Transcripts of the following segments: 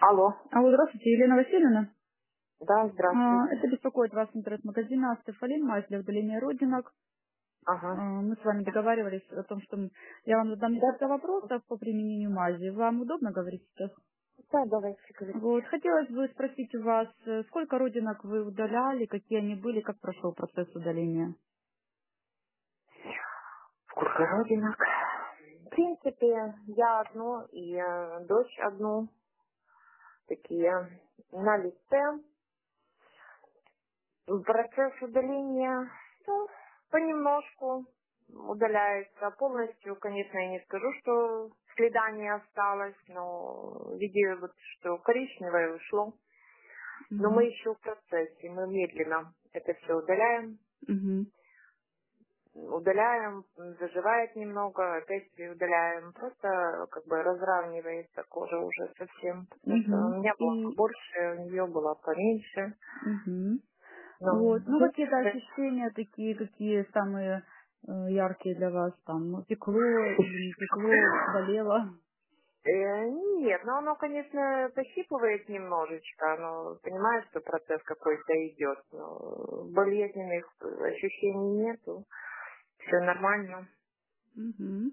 Алло. Алло, здравствуйте, Елена Васильевна. Да, А, здравствуйте. Это беспокоит вас интернет-магазин Астефалин, мазь для удаления родинок. Ага. А, Мы с вами договаривались о том, что я вам задам несколько вопросов по применению мази. Вам удобно говорить сейчас? Да, давайте говорить. Вот, хотелось бы спросить у вас, э, сколько родинок вы удаляли, какие они были, как прошел процесс удаления? Сколько родинок? В принципе, я одну и э, дочь одну. Такие на лице. Процесс удаления, ну, понемножку удаляется. Полностью, конечно, я не скажу, что следа не осталось, но видя вот, что коричневое ушло. Но мы еще в процессе, мы медленно это все удаляем. Мгм. Удаляем, заживает немного, опять удаляем. Просто как бы разравнивается кожа уже совсем. Мгм. у меня было И- побольше, у нее было поменьше. Ну, Вот. Ну, ну, какие-то ощущения такие, какие самые э, яркие для вас там? Ну, пекло или не пекло, болело? э, нет, но оно, конечно, пощипывает немножечко, но понимаешь, что процесс какой-то идет. Но болезненных ощущений нету. Все нормально. Мгм.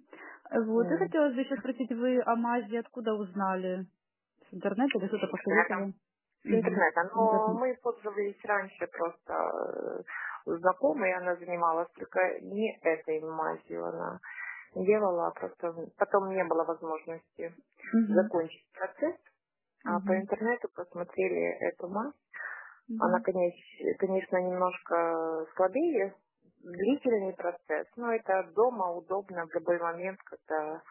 Вот. Я хотела бы еще спросить, вы о мази откуда узнали? С интернета или кто-то посоветовал? с интернета. Но Интернет. мы пользовались раньше просто э, у знакомой, она занималась только не этой мазью, она делала, а просто потом не было возможности Мгм. закончить процесс. А по Мгм. интернету посмотрели эту мазь. Мгм. Она, конечно, конечно, немножко слабее, длительный процесс, но это дома удобно в любой момент, когда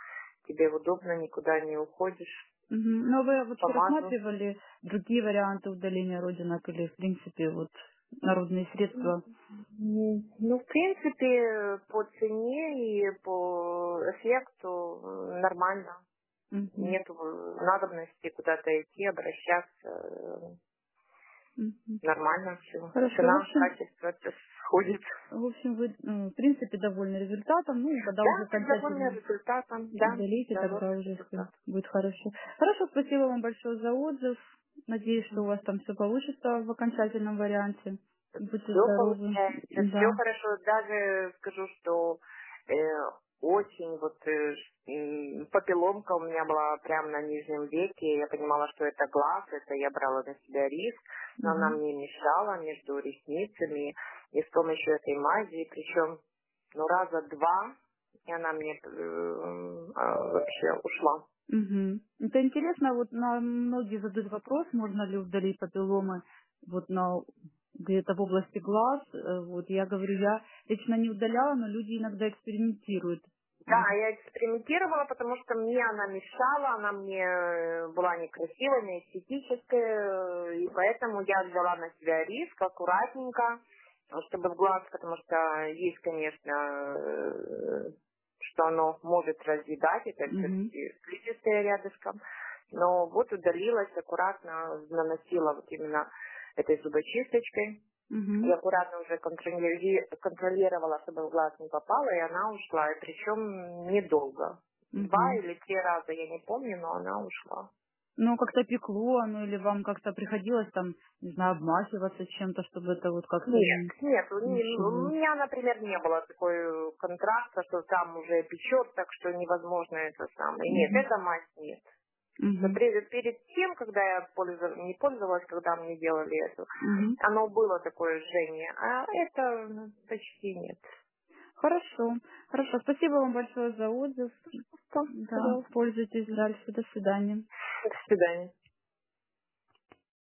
тебе удобно, никуда не уходишь. Мгм. Но вы Помазал. рассматривали другие варианты удаления родинок или, в принципе, вот народные средства? Ну, в принципе, по цене и по эффекту м, нормально. Мгм. Нет надобности куда-то идти, обращаться. Мгм. Нормально все. Хорошо, Цена, общем, качество, сходит. в общем, вы, в принципе, довольны результатом. Ну, и когда Да, уже довольны окончательно результатом. Да, удалите, тогда довольны уже всё результатом. будет хорошо. Хорошо, спасибо вам большое за отзыв. Надеюсь, что у вас там все получится в окончательном варианте. Будьте Все здоровы. получается, Да. все хорошо. Даже скажу, что э, очень вот э, папилломка у меня была прямо на нижнем веке. Я понимала, что это глаз, это я брала на себя риск, но она мне мешала между ресницами. И с помощью этой мази, причем ну, раза два, и она мне э, э, вообще ушла. Мгм. Это интересно, вот на многие задают вопрос, можно ли удалить папилломы вот на где-то в области глаз. Э, Вот я говорю, я лично не удаляла, но люди иногда экспериментируют. Да, я экспериментировала, потому что мне она мешала, она мне э, была некрасивая, неэстетическая, э, и поэтому я взяла на себя риск аккуратненько, э, чтобы в глаз, потому что есть, конечно, что оно может разъедать, это все-таки слизистые рядышком, но вот удалилась аккуратно, наносила вот именно этой зубочисточкой, Мгм. и аккуратно уже контролири- контролировала, чтобы в глаз не попала, и она ушла. И причем недолго. Мгм. Два или три раза, я не помню, но она ушла. Ну, как-то пекло, ну или вам как-то приходилось там, не знаю, обмахиваться чем-то, чтобы это вот как-то... Нет, нет, Ничего. у меня, например, не было такой контраста, что там уже печет, так что невозможно это самое. Нет, Мгм. это мазь нет. Мгм. Но перед, перед тем, когда я пользов- не пользовалась, когда мне делали это, Мгм. оно было такое жжение, а это ну, почти нет. Хорошо. Хорошо. Спасибо вам большое за отзыв. Да, пользуйтесь дальше. До свидания. До свидания.